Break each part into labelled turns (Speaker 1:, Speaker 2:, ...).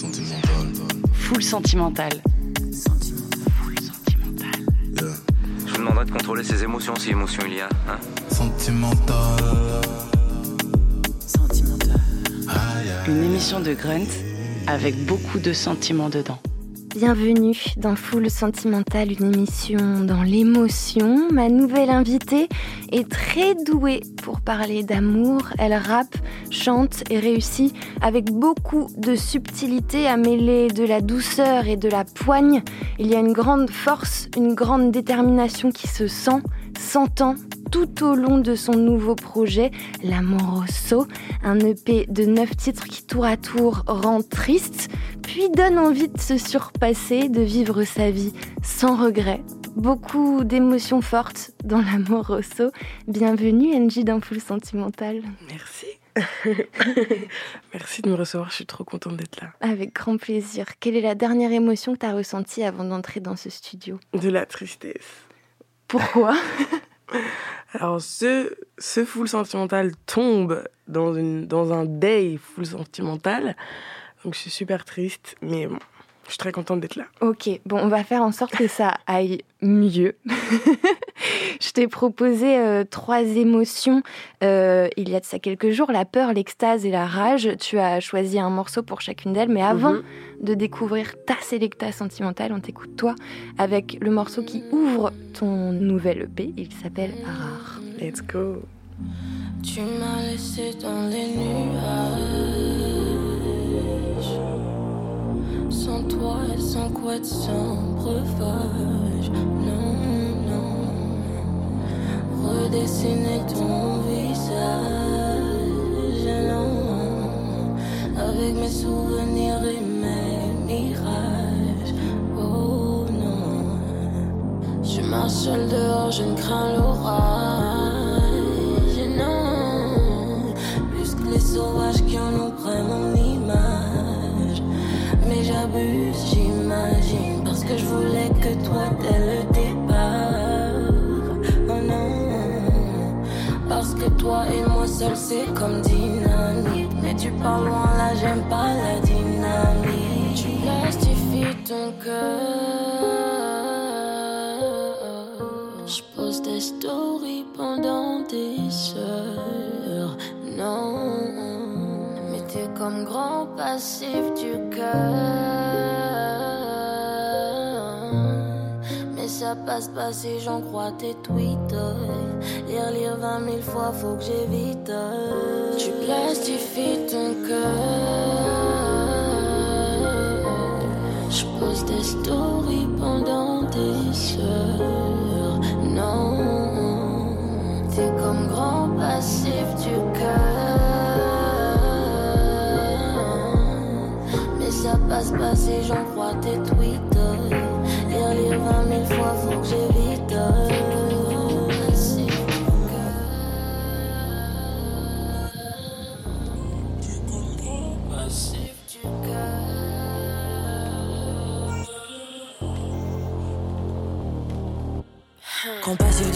Speaker 1: Sentimental.
Speaker 2: Full sentimental. Full sentimental.
Speaker 1: Yeah.
Speaker 3: Je vous demanderai de contrôler ses émotions si émotion il y a. Hein
Speaker 1: Sentimental. Aïe.
Speaker 2: Une émission de Grunt avec beaucoup de sentiments dedans.
Speaker 4: Bienvenue dans Full Sentimental, une émission dans l'émotion. Ma nouvelle invitée est très douée pour parler d'amour. Elle rappe, chante et réussit avec beaucoup de subtilité à mêler de la douceur et de la poigne. Il y a une grande force, une grande détermination qui se sent, s'entend tout au long de son nouveau projet, L'Amoroso, un EP de 9 titres qui tour à tour rend triste, puis donne envie de se surpasser, de vivre sa vie sans regret. Beaucoup d'émotions fortes dans l'Amoroso. Bienvenue Angie dans Full Sentimental.
Speaker 5: Merci. Merci de me recevoir, je suis trop contente d'être là.
Speaker 4: Avec grand plaisir. Quelle est la dernière émotion que tu as ressentie avant d'entrer dans ce studio?
Speaker 5: De la tristesse.
Speaker 4: Pourquoi?
Speaker 5: Alors, ce, ce full sentimental tombe dans, une, dans un day full sentimental. Donc, je suis super triste, mais bon, je suis très contente d'être là.
Speaker 4: Ok, bon, on va faire en sorte que ça aille mieux. je t'ai proposé euh, trois émotions euh, il y a de ça quelques jours, la peur, l'extase et la rage. Tu as choisi un morceau pour chacune d'elles, mais avant
Speaker 5: Mhm.
Speaker 4: de découvrir ta sélecta sentimentale, on t'écoute toi avec le morceau qui ouvre ton nouvel EP. Il s'appelle Rare.
Speaker 5: Let's go.
Speaker 6: Tu m'as laissé dans les nuages. Sans toi et sans couette, sans breuvage. Non, non. Redessiner ton visage. Non. Avec mes souvenirs et mes mirages. Oh non. Je marche seul dehors, je ne crains l'orage. Non, plus que les sauvages qui en ont image. J'imagine, parce que je voulais que toi dès le départ. Oh non, parce que toi et moi seul c'est comme dynamite. Mais tu pars loin là, j'aime pas la dynamique. Tu plastifies ton cœur. Comme grand passif du cœur. Mais ça passe pas si j'en crois tes tweets. Lire, lire vingt mille fois, faut que j'évite. Tu plastifies ton cœur. Je pose des stories pendant des heures. Non, t'es comme grand passif du cœur. Ça passe pas si j'en crois tes tweets. Lire, vingt mille fois, faut que.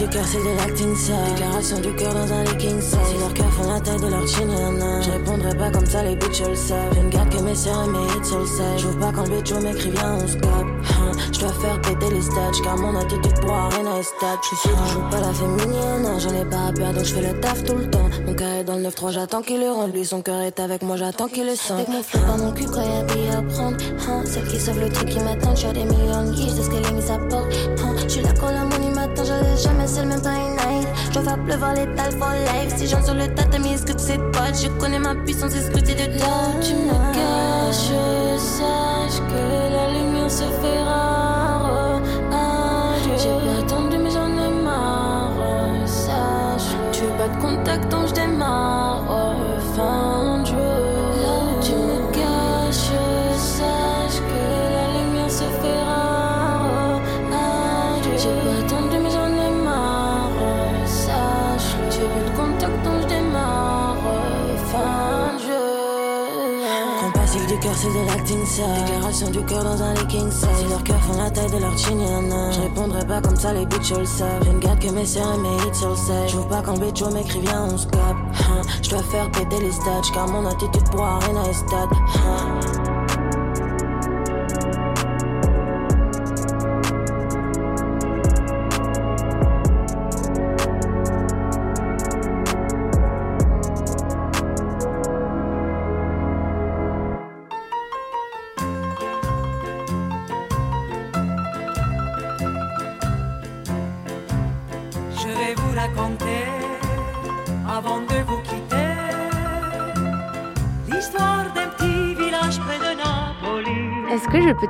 Speaker 6: Du cœur, c'est de l'acting ça. Déclaration du cœur dans un leaking ça. Si leur cœur font la taille de leur chin. Je répondrai pas comme ça, les bitches le savent. Je ne garde que mes sœurs et mes hits sur le. J'ouvre pas quand le bitch m'écrit, viens, on se capte. Hein, Je dois faire péter les stats, car mon attitude pour rien à stats. Je suis je joue pas la féminine, hein, j'en ai pas à perdre, donc je fais le taf tout le temps. Mon cœur est dans le 9-3, j'attends qu'il le rende. Lui, son cœur est avec moi, j'attends qu'il le sente. Avec mon flip dans mon cul, quand y'a à prendre. Hein, celle qui sauve le truc qui m'attend, j'ai des millions de guiches, de ce qu'elle est mise à porte. Hein, je suis là jamais seule, même pas une night. Je dois faire pleuvoir l'étal for life. Si j'entre sur le tatami, est-ce que tu sais pas? Je connais ma puissance, exclusée de toi. tu me caches, sache que la lumière se fait c'est de l'acting ça. Déclaration du cœur dans un leaking ça. Si leur cœur font la taille de leur chin. Je répondrai pas comme ça, les bitches le savent. Je ne garde que mes sœurs et mes hits sur le side. J'ouvre pas quand bitch m'écrit, viens, on se capte. Hein, Je dois faire péter les stats, car mon attitude pour rien à stats. Hein.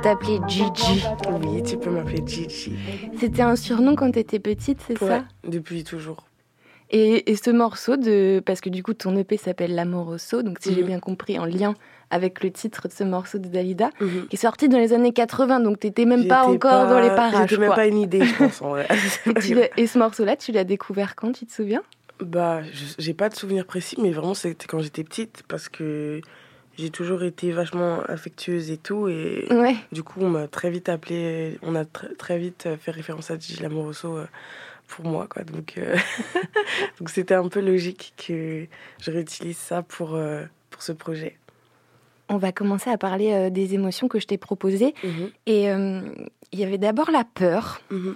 Speaker 4: T'appeler Gigi
Speaker 5: Oui, tu peux m'appeler Gigi.
Speaker 4: C'était un surnom quand t'étais petite, c'est
Speaker 5: Ouais,
Speaker 4: ça
Speaker 5: depuis toujours.
Speaker 4: et, et ce morceau de... Parce que du coup, ton EP s'appelle L'Amoroso, donc si j'ai
Speaker 5: Mhm.
Speaker 4: bien compris, en lien avec le titre de ce morceau de Dalida,
Speaker 5: Mhm.
Speaker 4: qui est sorti dans les années 80, donc t'étais même pas encore dans les parages.
Speaker 5: J'étais même
Speaker 4: quoi.
Speaker 5: pas une idée, je pense, en vrai.
Speaker 4: Et, et ce morceau-là, tu l'as découvert quand, tu te souviens?
Speaker 5: Bah, je- j'ai pas de souvenir précis, mais vraiment, c'était quand j'étais petite, parce que j'ai toujours été vachement affectueuse et tout, et
Speaker 4: Ouais.
Speaker 5: du coup, on m'a très vite appelé, on a tr- très vite euh, fait référence à Gigi Lamoroso euh, pour moi, quoi. Donc, euh, c'était un peu logique que je réutilise ça pour, euh, pour ce projet.
Speaker 4: On va commencer à parler euh, des émotions que je t'ai proposées.
Speaker 5: Mhm,
Speaker 4: Et il y avait d'abord la peur.
Speaker 5: mhm.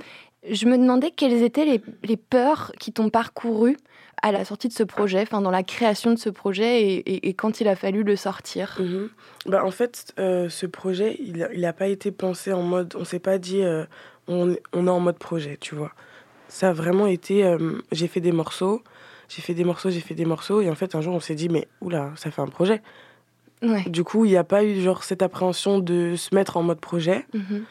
Speaker 4: Je me demandais quelles étaient les, les peurs qui t'ont parcouru à la sortie de ce projet, enfin dans la création de ce projet et, et- et quand il a fallu le sortir.
Speaker 5: Mhm. Bah, en fait, euh, ce projet, il n'a pas été pensé en mode. On s'est pas dit euh, on, est- on est en mode projet, tu vois. Ça a vraiment été. euh, j'ai fait des morceaux, j'ai fait des morceaux, j'ai fait des morceaux, et en fait, un jour, on s'est dit, mais oula, ça fait un projet.
Speaker 4: Ouais.
Speaker 5: Du coup, il n'y a pas eu genre cette appréhension de se mettre en mode projet,
Speaker 4: Mhm.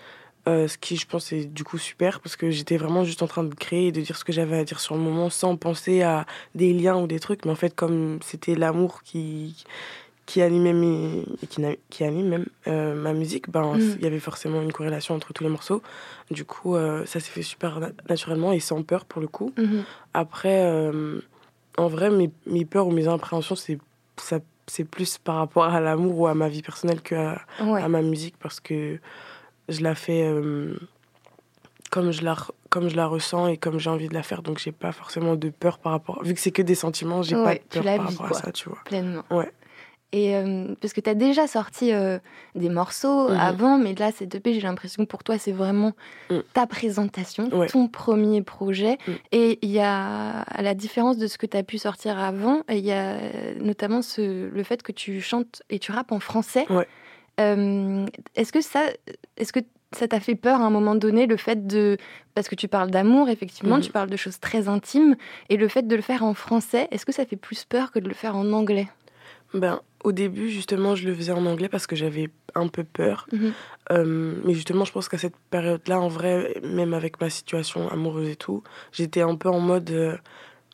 Speaker 5: Euh, ce qui, je pense, est du coup super, parce que j'étais vraiment juste en train de créer et de dire ce que j'avais à dire sur le moment sans penser à des liens ou des trucs. Mais en fait, comme c'était l'amour qui, qui animait mes, et qui, qui anime même euh, ma musique, ben,
Speaker 4: Mm.
Speaker 5: il y avait forcément une corrélation entre tous les morceaux. Du coup, euh, ça s'est fait super na- naturellement et sans peur pour le coup.
Speaker 4: Mhm.
Speaker 5: Après, en vrai, mes, mes peurs ou mes appréhensions, c'est ça c'est plus par rapport à l'amour ou à ma vie personnelle que à,
Speaker 4: Ouais.
Speaker 5: à ma musique parce que je la fais euh, comme je la comme je la ressens et comme j'ai envie de la faire donc j'ai pas forcément de peur par rapport vu que c'est que des sentiments j'ai pas
Speaker 4: Ouais,
Speaker 5: de
Speaker 4: tu
Speaker 5: peur par rapport
Speaker 4: quoi.
Speaker 5: à ça tu vois
Speaker 4: Pleinement.
Speaker 5: Ouais.
Speaker 4: Et euh, parce que tu as déjà sorti euh, des morceaux
Speaker 5: Mhm.
Speaker 4: avant, mais là, cette EP, j'ai l'impression que pour toi, c'est vraiment
Speaker 5: Mm.
Speaker 4: ta présentation,
Speaker 5: Ouais.
Speaker 4: ton premier projet.
Speaker 5: Mm.
Speaker 4: Et il y a, à la différence de ce que tu as pu sortir avant, il y a notamment ce, le fait que tu chantes et tu rappes en français.
Speaker 5: Ouais.
Speaker 4: Euh, est-ce que ça, est-ce que ça t'a fait peur à un moment donné, le fait de... Parce que tu parles d'amour, effectivement,
Speaker 5: Mhm.
Speaker 4: tu parles de choses très intimes, et le fait de le faire en français, est-ce que ça fait plus peur que de le faire en anglais?
Speaker 5: Ben au début justement je le faisais en anglais parce que j'avais un peu peur
Speaker 4: Mhm.
Speaker 5: Euh, mais justement je pense qu'à cette période là en vrai même avec ma situation amoureuse et tout j'étais un peu en mode euh,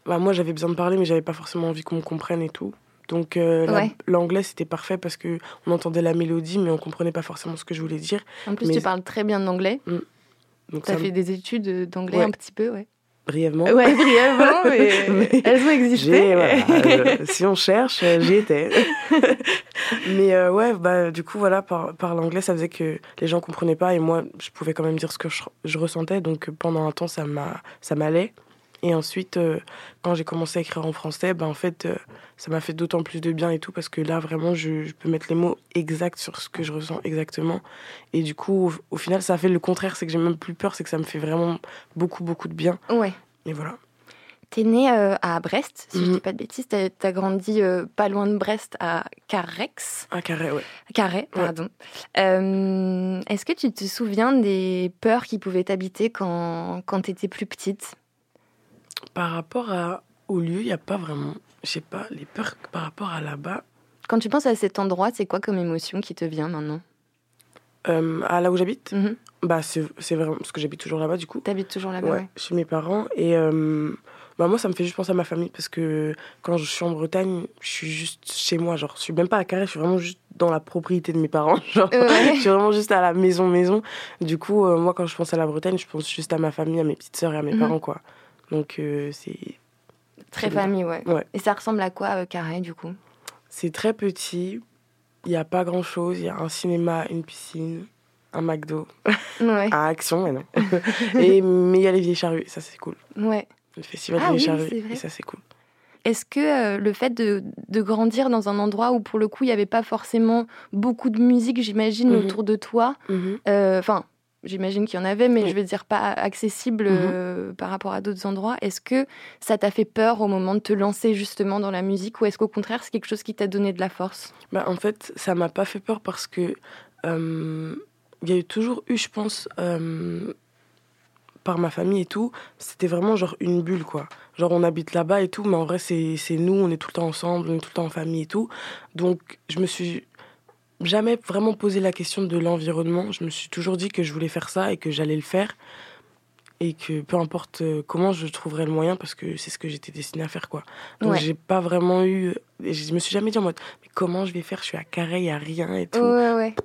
Speaker 5: bah, moi j'avais besoin de parler mais j'avais pas forcément envie qu'on me comprenne et tout donc euh,
Speaker 4: Ouais.
Speaker 5: l'anglais c'était parfait parce que on entendait la mélodie mais on comprenait pas forcément ce que je voulais dire
Speaker 4: En plus,
Speaker 5: Mais-
Speaker 4: tu parles très bien d'anglais.
Speaker 5: donc
Speaker 4: Tu as
Speaker 5: ça
Speaker 4: fait des études d'anglais
Speaker 5: Ouais.
Speaker 4: un petit peu, ouais.
Speaker 5: brièvement
Speaker 4: Ouais, brièvement, mais
Speaker 5: Mais-
Speaker 4: elles ont existé.
Speaker 5: Voilà, si on cherche, euh, j'y étais. Mais euh, ouais, bah, du coup, voilà, par, par l'anglais, ça faisait que les gens comprenaient pas et moi, je pouvais quand même dire ce que je, je ressentais. Donc pendant un temps, ça m'allait. Et ensuite, euh, quand j'ai commencé à écrire en français, bah, en fait, euh, ça m'a fait d'autant plus de bien et tout parce que là, vraiment, je, je peux mettre les mots exacts sur ce que je ressens exactement. Et du coup, au, au final, ça a fait le contraire, c'est que j'ai même plus peur, c'est que ça me fait vraiment beaucoup, beaucoup de bien.
Speaker 4: Ouais.
Speaker 5: Et voilà.
Speaker 4: T'es né euh, à Brest, si je
Speaker 5: Mhm.
Speaker 4: dis pas de bêtises. T'as as grandi euh, pas loin de Brest, à Carrex.
Speaker 5: Un carré, ouais.
Speaker 4: Carré,
Speaker 5: Ouais.
Speaker 4: pardon. Euh, Est-ce que tu te souviens des peurs qui pouvaient t'habiter quand, quand t'étais plus petite?
Speaker 5: Par rapport à, au lieu, il n'y a pas vraiment. Je sais pas, les peurs par rapport à là-bas.
Speaker 4: Quand tu penses à cet endroit, c'est quoi comme émotion qui te vient maintenant?
Speaker 5: Euh, à là où j'habite,
Speaker 4: Mhm.
Speaker 5: bah c'est c'est vraiment. Parce que j'habite toujours là-bas, du coup.
Speaker 4: T'habites toujours là-bas,
Speaker 5: Ouais,
Speaker 4: ouais.
Speaker 5: chez mes parents. Et euh, bah moi, ça me fait juste penser à ma famille. Parce que quand je suis en Bretagne, je suis juste chez moi. Genre, je suis même pas à Carré, je suis vraiment juste dans la propriété de mes parents. Genre,
Speaker 4: Ouais.
Speaker 5: je suis vraiment juste à la maison, maison. Du coup, euh, moi, quand je pense à la Bretagne, je pense juste à ma famille, à mes petites sœurs et à mes
Speaker 4: Mhm.
Speaker 5: parents, quoi. Donc, euh, c'est.
Speaker 4: Très famille, ouais.
Speaker 5: Ouais.
Speaker 4: Et ça ressemble à quoi, euh, Carré, du coup?
Speaker 5: C'est très petit. Il n'y a pas grand chose. Il y a un cinéma, une piscine, un McDo.
Speaker 4: Ouais.
Speaker 5: À Action, mais non. et, mais il y a les vieilles charrues. Ça, c'est cool.
Speaker 4: Ouais.
Speaker 5: Le festival
Speaker 4: Ah
Speaker 5: des vieilles
Speaker 4: oui,
Speaker 5: charrues. Et ça, c'est cool.
Speaker 4: Est-ce que euh, le fait de, de grandir dans un endroit où, pour le coup, il n'y avait pas forcément beaucoup de musique, j'imagine,
Speaker 5: Mhm.
Speaker 4: autour de toi,
Speaker 5: Mhm.
Speaker 4: euh, enfin, j'imagine qu'il y en avait, mais
Speaker 5: Oui.
Speaker 4: je veux dire pas accessible
Speaker 5: Mhm.
Speaker 4: euh, par rapport à d'autres endroits, est-ce que ça t'a fait peur au moment de te lancer justement dans la musique ou est-ce qu'au contraire, c'est quelque chose qui t'a donné de la force?
Speaker 5: Bah, en fait, ça m'a pas fait peur parce que euh, il y a eu toujours eu, je pense, euh, par ma famille et tout, c'était vraiment genre une bulle, quoi. Genre, on habite là-bas et tout, mais en vrai, c'est nous, on est tout le temps ensemble, on est tout le temps en famille et tout. Donc, je me suis jamais vraiment posé la question de l'environnement. Je me suis toujours dit que je voulais faire ça et que j'allais le faire. Et que peu importe euh, comment, je trouverais le moyen parce que c'est ce que j'étais destinée à faire, quoi. Donc,
Speaker 4: Ouais.
Speaker 5: j'ai pas vraiment eu. Je me suis jamais dit en mode, mais comment je vais faire? Je suis à Carré, il a rien et tout.
Speaker 4: Ouais, ouais.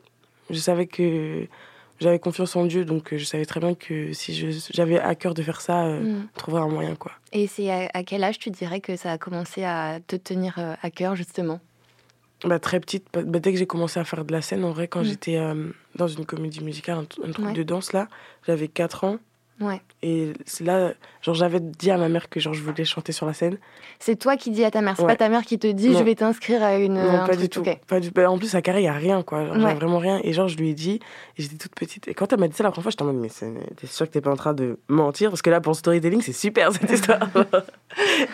Speaker 5: Je savais que j'avais confiance en Dieu, donc euh, je savais très bien que si j'avais à cœur de faire ça, euh,
Speaker 4: Mm.
Speaker 5: je trouverais un moyen, quoi.
Speaker 4: Et c'est à, à quel âge tu dirais que ça a commencé à te tenir euh, à cœur, justement?
Speaker 5: Bah, très petite, bah, bah, dès que j'ai commencé à faire de la scène, en vrai, quand
Speaker 4: Mm.
Speaker 5: j'étais euh, dans une comédie musicale, un, truc
Speaker 4: Ouais.
Speaker 5: de danse, là, j'avais 4 ans.
Speaker 4: Ouais.
Speaker 5: Et c'est là, genre, j'avais dit à ma mère que genre, je voulais chanter sur la scène.
Speaker 4: C'est toi qui dis à ta mère, c'est
Speaker 5: Ouais.
Speaker 4: pas ta mère qui te dit
Speaker 5: Non.
Speaker 4: je vais t'inscrire à une.
Speaker 5: non,
Speaker 4: un
Speaker 5: pas
Speaker 4: truc.
Speaker 5: du tout.
Speaker 4: Ok.
Speaker 5: Pas du... bah, en plus, à Carré, il n'y a rien, quoi. Genre,
Speaker 4: Ouais.
Speaker 5: vraiment rien. Et genre, je lui ai dit, j'étais toute petite. Et quand elle m'a dit ça la première fois, j'étais en mode, mais t'es sûre que t'es pas en train de mentir? Parce que là, pour le storytelling, c'est super cette histoire.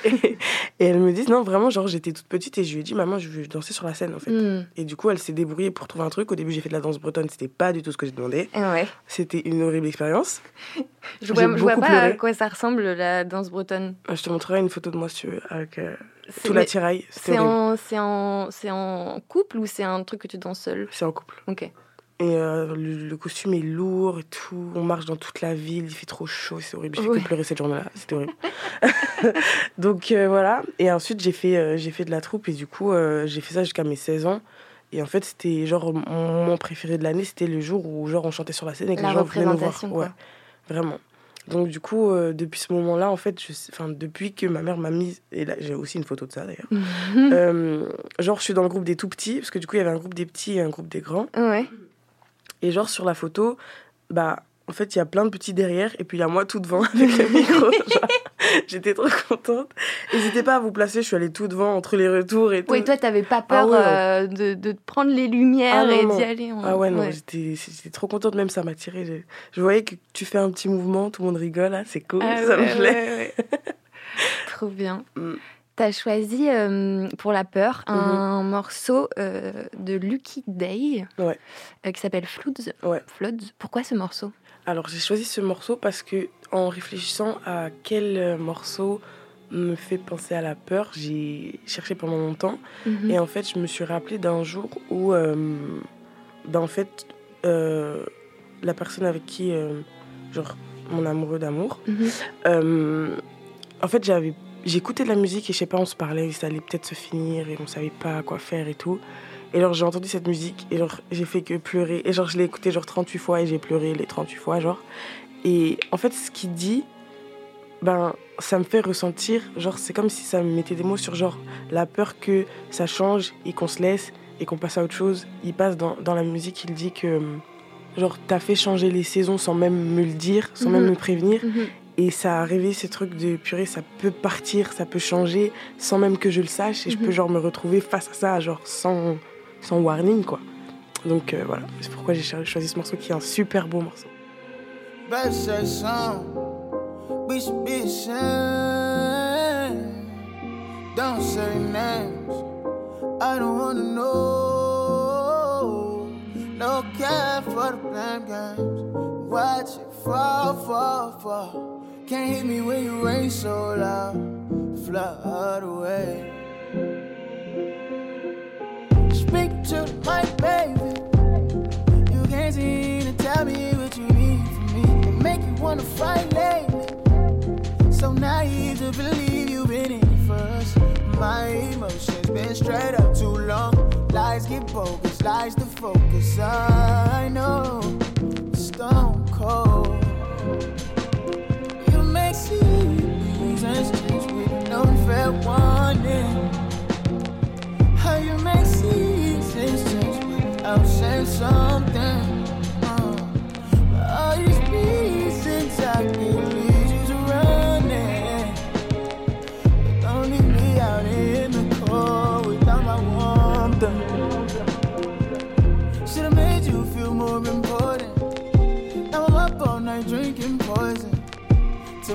Speaker 5: et, et elle me dit, non, vraiment, genre, j'étais toute petite et je lui ai dit, maman, je veux danser sur la scène, en fait.
Speaker 4: Hmm.
Speaker 5: Et du coup, elle s'est débrouillée pour trouver un truc. Au début, j'ai fait de la danse bretonne, c'était pas du tout ce que j'ai demandé.
Speaker 4: Ouais.
Speaker 5: C'était une horrible expérience.
Speaker 4: Je vois, je vois pas à quoi ça ressemble la danse bretonne.
Speaker 5: Euh, Je te montrerai une photo de moi, si tu veux, avec euh, tout l'attirail.
Speaker 4: C'est en, couple ou c'est un truc que tu danses seul
Speaker 5: C'est en couple.
Speaker 4: Ok.
Speaker 5: Et euh, le, le costume est lourd et tout. On marche dans toute la ville, il fait trop chaud, c'est horrible. J'ai
Speaker 4: Ouais.
Speaker 5: pleurer cette journée-là, c'était horrible. Donc euh, voilà. Et ensuite, j'ai fait, euh, j'ai fait de la troupe et du coup, j'ai fait ça jusqu'à mes 16 ans. Et en fait, c'était genre mon moment préféré de l'année, c'était le jour où genre on chantait sur la scène et que
Speaker 4: La
Speaker 5: les gens venaient nous voir. Ouais. Vraiment. Donc du coup, euh, depuis ce moment-là, en fait, enfin depuis que ma mère m'a mise, et là j'ai aussi une photo de ça d'ailleurs. Euh, genre, je suis dans le groupe des tout petits, parce que du coup, il y avait un groupe des petits et un groupe des grands.
Speaker 4: Ouais.
Speaker 5: Et genre, sur la photo, bah, en fait, il y a plein de petits derrière, et puis il y a moi tout devant avec le micro. genre. J'étais trop contente. N'hésitez pas à vous placer, je suis allée tout devant entre les retours et tout.
Speaker 4: Oui, toi, t'avais pas peur
Speaker 5: Ah ouais, non.
Speaker 4: euh, de, de prendre les lumières
Speaker 5: Ah
Speaker 4: et d'y aller. en-
Speaker 5: Ah ouais, non, j'étais j'étais trop contente, même ça m'a tiré. Je, je voyais que tu fais un petit mouvement, tout le monde rigole, là, c'est cool,
Speaker 4: Ah
Speaker 5: ça me plaît.
Speaker 4: Trop bien.
Speaker 5: Mm.
Speaker 4: T'as choisi euh, pour la peur un morceau euh, de Lucky Day
Speaker 5: Ouais.
Speaker 4: euh, qui s'appelle Floods.
Speaker 5: Ouais.
Speaker 4: Floods. Pourquoi ce morceau?
Speaker 5: Alors j'ai choisi ce morceau parce que en réfléchissant à quel euh, morceau me fait penser à la peur, j'ai cherché pendant longtemps
Speaker 4: Mhm.
Speaker 5: et en fait je me suis rappelé d'un jour où euh, ben, en fait euh, la personne avec qui euh, genre mon amoureux d'amour
Speaker 4: Mhm.
Speaker 5: en fait j'avais j'écoutais de la musique et je sais pas on se parlait ça allait peut-être se finir et on savait pas quoi faire et tout et alors j'ai entendu cette musique et genre j'ai fait que pleurer et genre je l'ai écouté genre 38 fois et j'ai pleuré les 38 fois genre et en fait ce qu'il dit ben ça me fait ressentir genre c'est comme si ça me mettait des mots sur genre la peur que ça change et qu'on se laisse et qu'on passe à autre chose il passe dans, dans la musique il dit que genre t'as fait changer les saisons sans même me le dire sans même
Speaker 4: Mhm.
Speaker 5: me prévenir
Speaker 4: Mhm.
Speaker 5: et ça a réveillé ces trucs de purée, ça peut partir, ça peut changer sans même que je le sache. Et je
Speaker 4: Mhm.
Speaker 5: peux genre me retrouver face à ça, genre sans, sans warning, quoi. Donc euh, voilà, c'est pourquoi j'ai cho- choisi ce morceau qui est un super beau morceau.
Speaker 7: Better say something. We should be ashamed. Don't say names. I don't wanna know. No care for the blame games. Watch it fall, fall, fall. Can't hit me when you rain so loud. Flood away. Speak to my baby. Fight lately. So naive to believe you've been in first. My emotions been straight up too long. Lies get bogus, lies to focus. I know, stone cold. You make seasons change with no fair warning. How you make seasons change without saying something.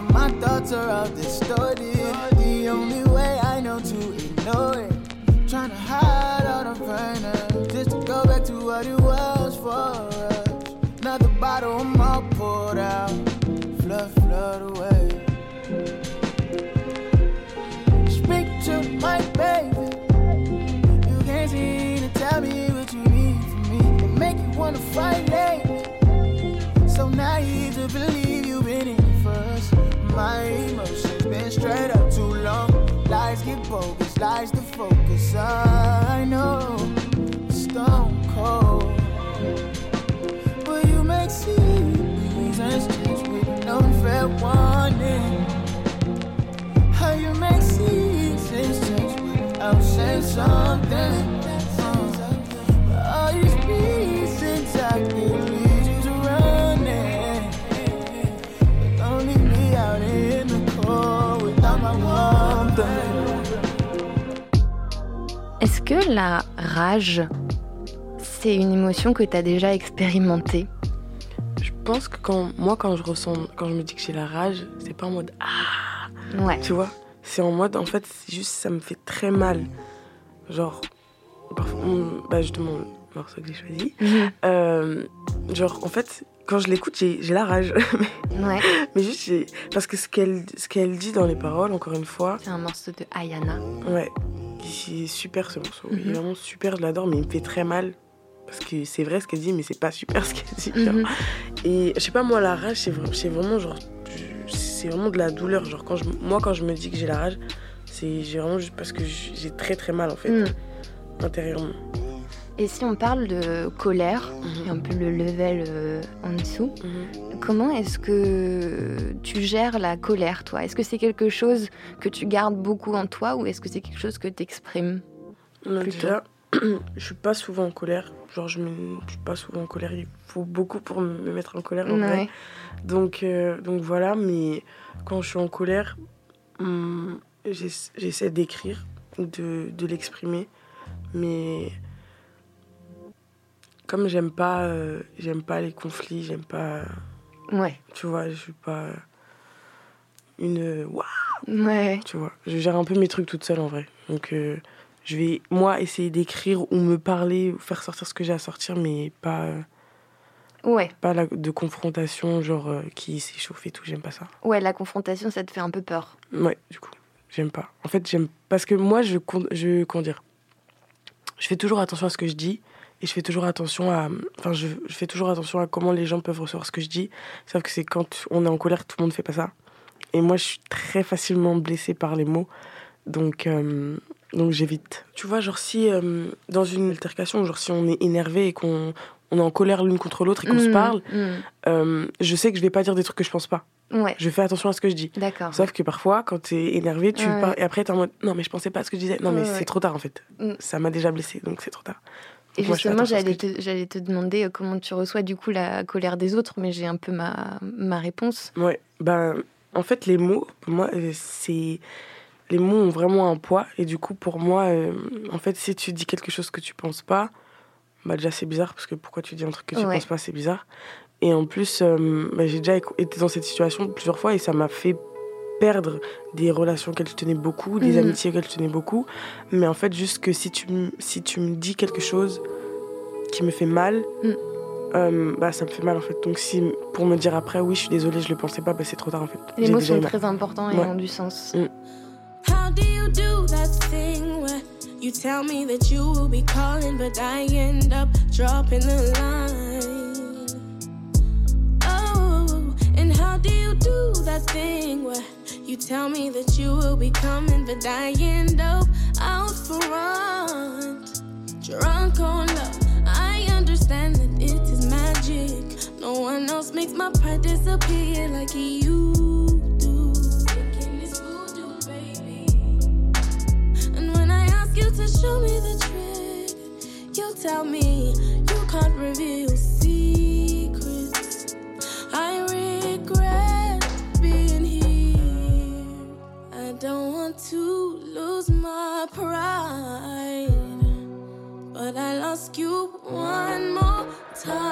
Speaker 7: Till my thoughts are all distorted. The only way I know to ignore it. Trying to hide all the pain just to go back to what it was for us. Another bottle, I'm bogus, lies to focus. I know, stone cold. But you make seasons change with no fair warning. How you make seasons change without saying something.
Speaker 4: Est-ce que la rage, c'est une émotion que tu as déjà expérimentée?
Speaker 5: Je pense que quand moi, quand je ressens, quand je me dis que j'ai la rage, c'est pas en mode ah,
Speaker 4: Ouais.
Speaker 5: tu vois. C'est en mode, en fait, c'est juste, ça me fait très mal. Genre, parfois, on- bah, justement, le morceau que j'ai choisi.
Speaker 4: Mhm.
Speaker 5: Euh, genre, en fait, quand je l'écoute, j'ai la rage.
Speaker 4: Ouais.
Speaker 5: Mais juste, parce que ce qu'elle dit dans les paroles, encore une fois,
Speaker 4: C'est un morceau de Ayana.
Speaker 5: ouais, c'est super ce morceau. Il est
Speaker 4: Mhm.
Speaker 5: vraiment super, je l'adore, mais il me fait très mal. Parce que c'est vrai ce qu'elle dit, mais c'est pas super ce qu'elle dit.
Speaker 4: Mhm.
Speaker 5: Et je sais pas, moi, la rage, c'est vra- c'est vraiment genre. C'est vraiment de la douleur. Genre, quand je, moi, quand je me dis que j'ai la rage, c'est vraiment juste parce que j'ai très très mal en fait,
Speaker 4: Mhm.
Speaker 5: intérieurement.
Speaker 4: Et si on parle de colère, et un peu le level euh, en dessous,
Speaker 5: Mhm.
Speaker 4: comment est-ce que tu gères la colère, toi? Est-ce que c'est quelque chose que tu gardes beaucoup en toi ou est-ce que c'est quelque chose que tu exprimes
Speaker 5: déjà, je suis pas souvent en colère. Genre, je, me, je suis pas souvent en colère. Il faut beaucoup pour me me mettre en colère en vrai. Donc, euh, donc voilà, mais quand je suis en colère, hum, j'ess- j'essaie d'écrire ou de, de l'exprimer. Mais comme j'aime pas, euh, j'aime pas les conflits, j'aime pas.
Speaker 4: Ouais.
Speaker 5: Tu vois, je suis pas une. Waouh,
Speaker 4: Ouais.
Speaker 5: tu vois. Je gère un peu mes trucs toute seule en vrai. Donc euh, je vais, moi, essayer d'écrire ou me parler, ou faire sortir ce que j'ai à sortir, mais pas, euh,
Speaker 4: Ouais.
Speaker 5: pas la- de confrontation, genre euh, qui s'échauffe et tout, j'aime pas ça.
Speaker 4: Ouais, la confrontation, ça te fait un peu peur.
Speaker 5: Ouais, du coup, j'aime pas. En fait, j'aime parce que moi, je, je comment dire, je fais toujours attention à ce que je dis et je fais toujours attention à, enfin, je, je fais toujours attention à comment les gens peuvent recevoir ce que je dis. Sauf que c'est quand on est en colère, tout le monde fait pas ça. Et moi, je suis très facilement blessée par les mots, donc euh, donc j'évite. Tu vois, genre si euh, dans une altercation, genre si on est énervé et qu'on on est en colère l'une contre l'autre et qu'on se
Speaker 4: Mhm.
Speaker 5: parle,
Speaker 4: Mhm.
Speaker 5: euh, je sais que je vais pas dire des trucs que je pense pas.
Speaker 4: Ouais.
Speaker 5: Je fais attention à ce que je dis.
Speaker 4: D'accord.
Speaker 5: Sauf que parfois, quand t'es énervé, tu
Speaker 4: Ouais.
Speaker 5: parles et après t'es en mode non, mais je pensais pas à ce que je disais. Non, mais
Speaker 4: Ouais,
Speaker 5: c'est trop tard en fait.
Speaker 4: Mm.
Speaker 5: Ça m'a déjà blessé, donc c'est trop tard.
Speaker 4: Et
Speaker 5: moi,
Speaker 4: justement, j'allais te, j'allais te demander euh, comment tu reçois du coup la colère des autres, mais j'ai un peu ma, ma réponse.
Speaker 5: Ouais, ben en fait, les mots, pour moi, euh, c'est. Les mots ont vraiment un poids et du coup, pour moi, euh, en fait, si tu dis quelque chose que tu penses pas, bah déjà c'est bizarre parce que pourquoi tu dis un truc que tu
Speaker 4: Ouais.
Speaker 5: penses pas, c'est bizarre. Et en plus, euh, bah, j'ai déjà été dans cette situation plusieurs fois et ça m'a fait perdre des relations auxquelles je tenais beaucoup, des
Speaker 4: Mhm.
Speaker 5: amitiés auxquelles je tenais beaucoup. Mais en fait, juste que si tu, si tu me dis quelque chose qui me fait mal,
Speaker 4: Mhm.
Speaker 5: euh, bah, ça me fait mal en fait. Donc si pour me dire après, oui, je suis désolée, je le pensais pas, bah, c'est trop tard en fait.
Speaker 4: Les mots sont très importants et
Speaker 5: Ouais.
Speaker 4: ont du sens.
Speaker 8: How do you do that thing where you tell me that you will be calling, but I end up dropping the line? Oh, and how do you do that thing where you tell me that you will be coming, but I end up out front, drunk on love? I understand that it is magic. No one else makes my pride disappear like you do. And when I ask you to show me the trick, you tell me you can't reveal don't want to lose my pride. But I lost you one more time.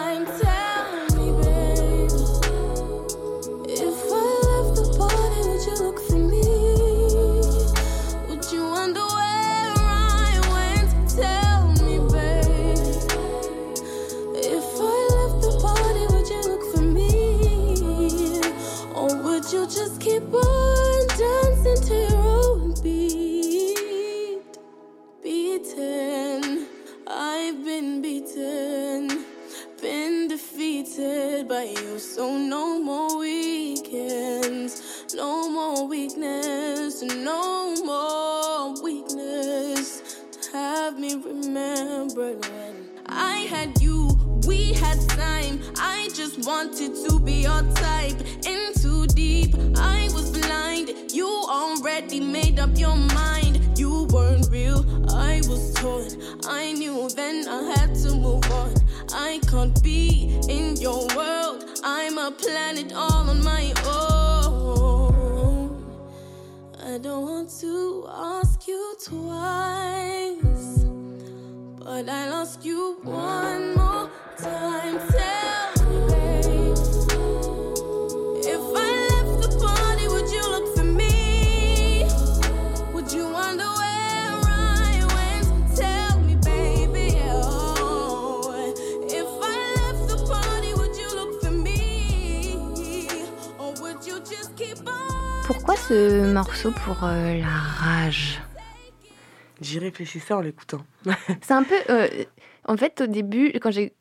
Speaker 6: Already made up your mind. You weren't real, I was torn. I knew then I had to move on. I can't be in your world. I'm a planet all on my own. I don't want to ask you twice, but I'll ask you one more time. Tell
Speaker 4: ce morceau pour euh, la rage
Speaker 5: J'y réfléchissais en l'écoutant.
Speaker 4: C'est un peu. euh, en fait, au début, quand j'ai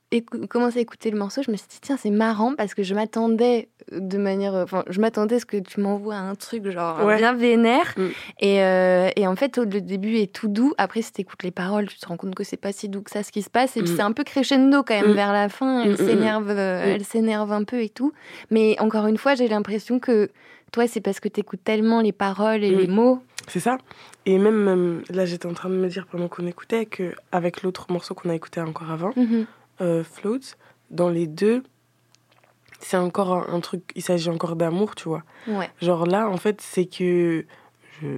Speaker 4: commencé à écouter le morceau, je me suis dit, tiens, c'est marrant parce que je m'attendais de manière. Enfin, je m'attendais à ce que tu m'envoies un truc genre
Speaker 5: Ouais.
Speaker 4: bien vénère.
Speaker 5: Mm.
Speaker 4: Et, euh, et en fait, au- le début est tout doux. Après, si tu écoutes les paroles, tu te rends compte que c'est pas si doux que ça ce qui se passe. Et puis,
Speaker 5: Mm.
Speaker 4: c'est un peu crescendo quand même
Speaker 5: Mm.
Speaker 4: vers la fin. Elle s'énerve euh, elle s'énerve un peu et tout. Mais encore une fois, j'ai l'impression que toi, c'est parce que tu écoutes tellement les paroles et les mots.
Speaker 5: C'est ça. Et même euh, là, j'étais en train de me dire pendant qu'on écoutait que avec l'autre morceau qu'on a écouté encore avant,
Speaker 4: Mhm.
Speaker 5: euh, Floats, dans les deux, c'est encore un, un truc. Il s'agit encore d'amour, tu vois.
Speaker 4: Ouais.
Speaker 5: Genre là, en fait, c'est que je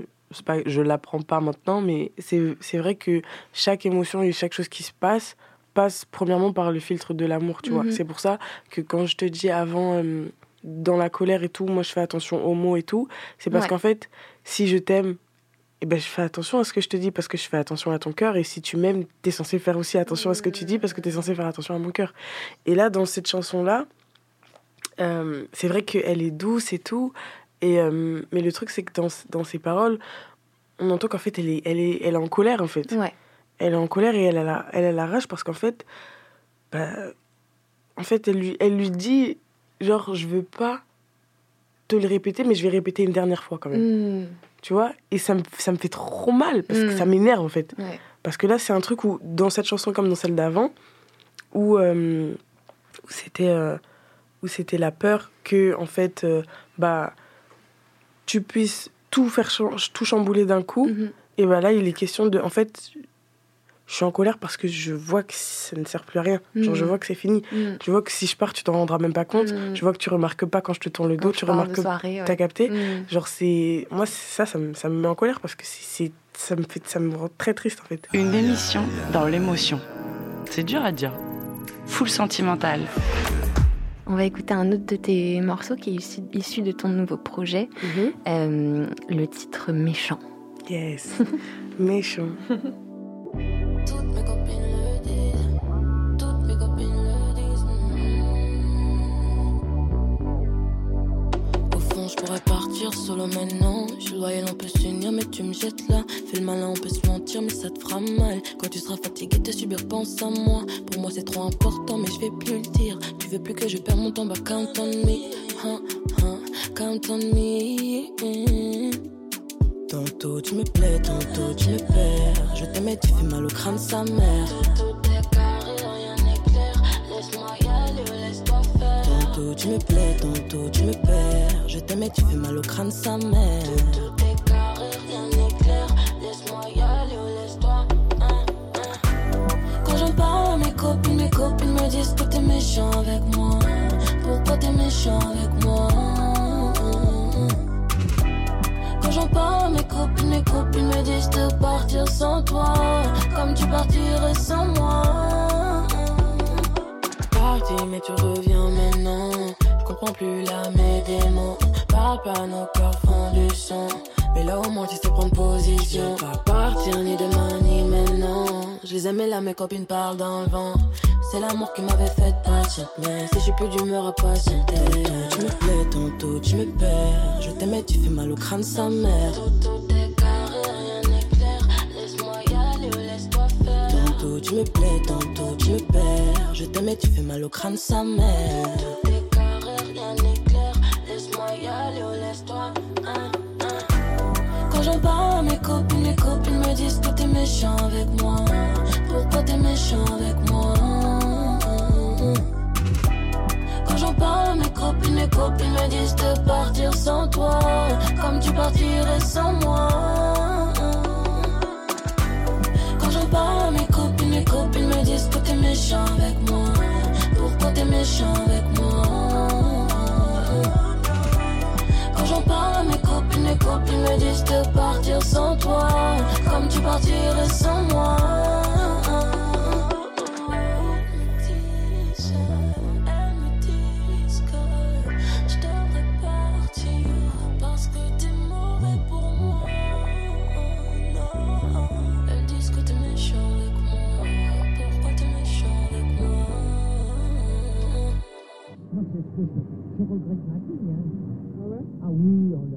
Speaker 5: pas je l'apprends pas maintenant, mais c'est c'est vrai que chaque émotion et chaque chose qui se passe passe premièrement par le filtre de l'amour, tu vois.
Speaker 4: Mhm.
Speaker 5: C'est pour ça que quand je te dis avant euh, dans la colère et tout, moi je fais attention aux mots et tout, c'est parce
Speaker 4: Ouais.
Speaker 5: qu'en fait, si je t'aime eh ben, je fais attention à ce que je te dis parce que je fais attention à ton cœur. Et si tu m'aimes, t'es censé faire aussi attention à ce que tu dis parce que t'es censé faire attention à mon cœur. Et là, dans cette chanson-là, euh, c'est vrai qu'elle est douce et tout. Et, euh, mais le truc, c'est que dans, dans ses paroles, on entend qu'en fait, elle est, elle, est, elle est en colère, en fait.
Speaker 4: Ouais.
Speaker 5: Elle est en colère et elle a la, elle a la rage parce qu'en fait, bah, en fait, elle lui, elle lui dit, genre, je veux pas te le répéter, mais je vais répéter une dernière fois quand même.
Speaker 4: Mm.
Speaker 5: Tu vois? Et ça me, ça me fait trop mal parce que
Speaker 4: Mm.
Speaker 5: ça m'énerve, en fait.
Speaker 4: Ouais.
Speaker 5: Parce que là, c'est un truc où, dans cette chanson comme dans celle d'avant, où, euh, où c'était euh, où c'était la peur que, en fait, euh, bah, tu puisses tout faire tout chambouler d'un coup.
Speaker 4: Mhm.
Speaker 5: Et bah là, il est question de. En fait, je suis en colère parce que je vois que ça ne sert plus à rien. Genre, je
Speaker 4: Mhm.
Speaker 5: vois que c'est fini.
Speaker 4: Mm.
Speaker 5: Je vois que si je pars, tu t'en rendras même pas compte.
Speaker 4: Mm.
Speaker 5: Je vois que tu remarques pas quand je te tourne le dos,
Speaker 4: Quand
Speaker 5: tu remarques que
Speaker 4: ouais.
Speaker 5: t'as capté.
Speaker 4: Mm.
Speaker 5: Genre, c'est. Moi, ça, ça me, ça me met en colère parce que c'est- c'est. Ça me, fait, ça me rend très triste en fait.
Speaker 2: Une émission dans l'émotion. C'est dur à dire. Full sentimental.
Speaker 4: On va écouter un autre de tes morceaux qui est issu, issu de ton nouveau projet, euh, le titre Méchant.
Speaker 5: Yes. Méchant.
Speaker 6: Solo maintenant. Je suis loyal, on peut s'unir, mais tu me jettes là. Fais le malin, on peut se mentir, mais ça te fera mal. Quand tu seras fatigué de subir, pense à moi. Pour moi, c'est trop important, mais je vais plus le dire. Tu veux plus que je perde mon temps, bah count on me. Count on me. Tantôt tu me plais, tantôt tu me perds. Je t'aimais, tu fais mal au crâne, sa mère. Tout est carré, rien n'est clair. Laisse-moi y aller, laisse-toi faire. Tantôt tu me plais, tantôt tu me perds. Je t'aimais, tu fais mal au crâne, sa mère. Tout est carré, rien n'est clair. Laisse-moi y aller, laisse-toi. Quand j'en parle à mes copines, mes copines me disent que t'es méchant avec moi. Pourquoi t'es méchant avec moi? J'en parle mes copines, mes copines me disent de partir sans toi, comme tu partirais sans moi. Parti, mais tu reviens maintenant. Je comprends plus la mais des mots. Parle pas, nos cœurs font du son. Mais là au moins tu sais prendre position. Pas partir ni demain ni maintenant. Je les aimais là, mes copines parlent dans le vent. C'est l'amour qui m'avait fait patienter. Mais si je suis plus d'humeur à patienter. Tu me plais, tantôt tu me perds. Je t'aimais, tu fais mal au crâne, sa mère. Tout est carré, rien n'est clair. Laisse-moi y aller, laisse-toi faire. Tantôt tu me plais, tantôt tu me perds. Je t'aimais, tu fais mal au crâne, sa mère. Quand j'en parle à mes copines, mes copines me disent que t'es méchant avec moi. Pourquoi t'es méchant avec moi? Quand j'en parle à mes copines, mes copines me disent de partir sans toi. Comme tu partirais sans moi. Quand j'en parle à mes copines, mes copines me disent que t'es méchant avec moi. Pourquoi t'es méchant avec moi? Parle à mes copines, mes copines me disent de partir sans toi. Comme tu partirais sans moi.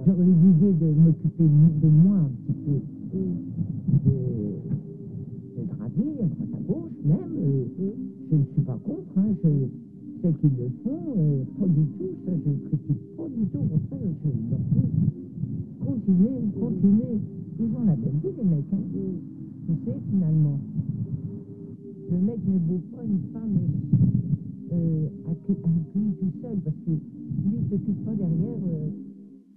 Speaker 9: J'aurais l'idée de m'occuper de moi un petit peu. De, de à droite à gauche, même. euh, je ne suis pas contre. Hein, je, qui le font, euh, pas du tout. Ça, je ne critique pas du tout. Au contraire, je leur dis continuez, continuez. Ils ont la belle vie, les mecs. Hein. Tu sais, finalement, le mec ne vaut pas une femme euh, accueillie tout seul parce que lui ne s'occupe pas derrière. euh,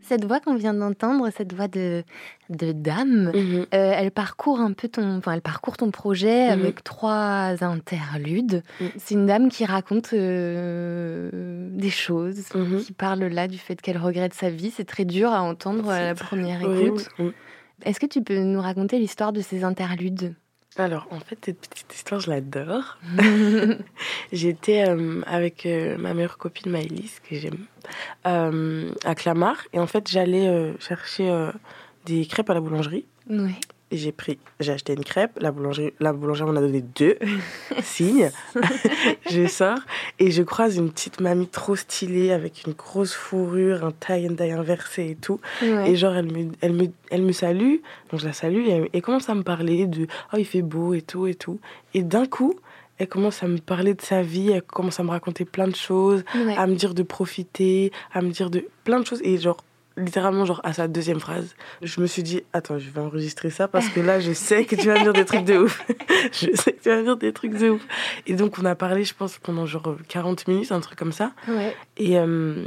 Speaker 4: Cette voix qu'on vient d'entendre, cette voix de, de dame,
Speaker 5: Mhm.
Speaker 4: euh, elle parcourt un peu ton, enfin, elle parcourt ton projet
Speaker 5: Mhm.
Speaker 4: avec trois interludes.
Speaker 5: Mhm.
Speaker 4: C'est une dame qui raconte euh, des choses, qui parle là du fait qu'elle regrette sa vie. C'est très dur à entendre à la première écoute. Est-ce que tu peux nous raconter l'histoire de ces interludes?
Speaker 5: Alors, en fait, cette petite histoire, je l'adore. J'étais euh, avec euh, ma meilleure copine Maëlys, que j'aime, euh, à Clamart. Et en fait, j'allais chercher des crêpes à la boulangerie.
Speaker 4: Oui.
Speaker 5: J'ai pris, j'ai acheté une crêpe. La boulangerie, la boulangère m'en a donné deux signes. je sors et je croise une petite mamie trop stylée avec une grosse fourrure, un tie and dye inversé et tout.
Speaker 4: Ouais.
Speaker 5: Et genre, elle me, elle, me, elle me salue, donc je la salue, et elle, elle commence à me parler de Oh, il fait beau et tout et tout. Et d'un coup, elle commence à me parler de sa vie, elle commence à me raconter plein de choses,
Speaker 4: Ouais.
Speaker 5: à me dire de profiter, à me dire de plein de choses. Et genre, littéralement, genre, à sa deuxième phrase, je me suis dit Attends, je vais enregistrer ça parce que là, je sais que tu vas me dire des trucs de ouf. je sais que tu vas me dire des trucs de ouf. Et donc, on a parlé, je pense, pendant genre 40 minutes, un truc comme ça.
Speaker 4: Ouais.
Speaker 5: Et, euh,